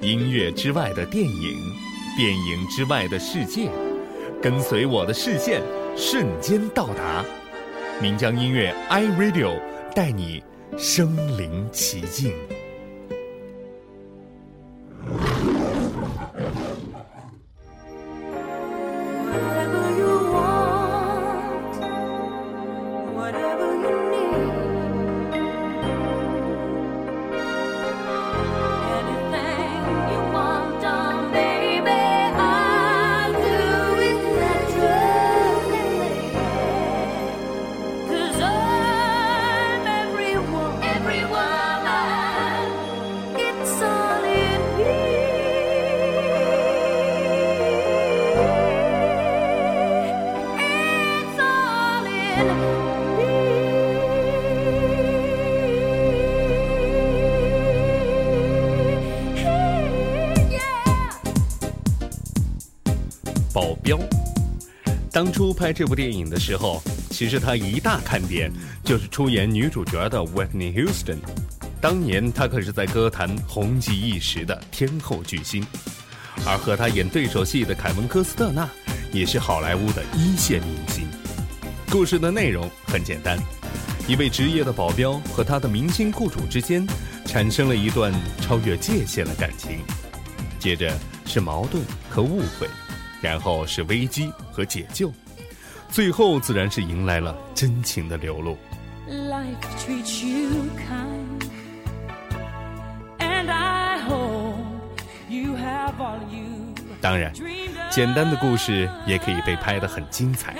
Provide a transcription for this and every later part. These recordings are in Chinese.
音乐之外的电影，电影之外的世界，跟随我的视线，瞬间到达。岷江音乐 iRadio 带你身临其境。保镖当初拍这部电影的时候，其实他一大看点就是出演女主角的 Whitney Houston。当年她可是在歌坛红极一时的天后巨星，而和她演对手戏的凯文科斯特纳也是好莱坞的一线明星。故事的内容很简单，一位职业的保镖和他的明星雇主之间产生了一段超越界限的感情，接着是矛盾和误会。然后是危机和解救，最后自然是迎来了真情的流露。当然，简单的故事也可以被拍得很精彩。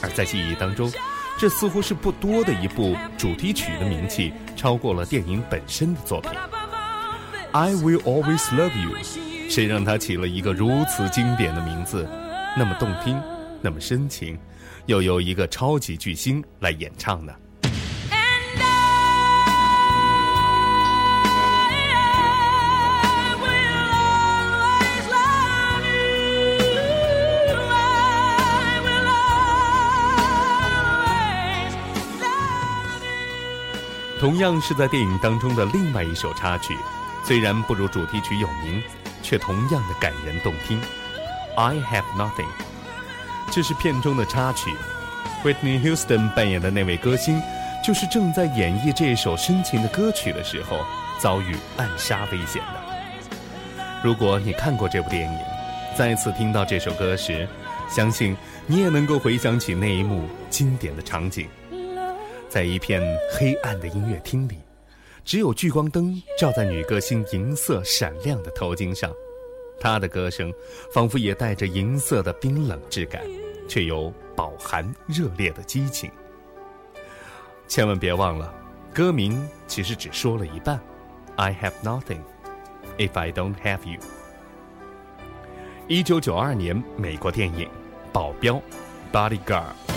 而在记忆当中，这似乎是不多的一部主题曲的名气超过了电影本身的作品。I will always love you。谁让他起了一个如此经典的名字，那么动听，那么深情，又由一个超级巨星来演唱呢？同样是在电影当中的另外一首插曲，虽然不如主题曲有名。却同样的感人动听。I have nothing，这是片中的插曲。Whitney Houston 扮演的那位歌星，就是正在演绎这首深情的歌曲的时候，遭遇暗杀危险的。如果你看过这部电影，再次听到这首歌时，相信你也能够回想起那一幕经典的场景，在一片黑暗的音乐厅里。只有聚光灯照在女歌星银色闪亮的头巾上，她的歌声仿佛也带着银色的冰冷质感，却有饱含热烈的激情。千万别忘了，歌名其实只说了一半：I have nothing if I don't have you。一九九二年美国电影《保镖》（Bodyguard）。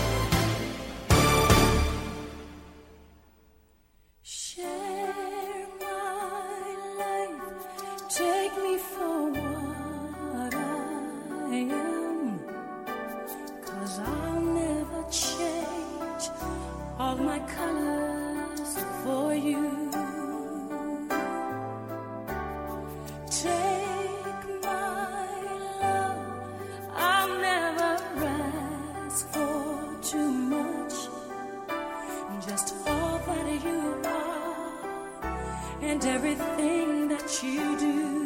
Cause I'll never change all my colors for you. Take my love, I'll never ask for too much. Just all that you are and everything that you do.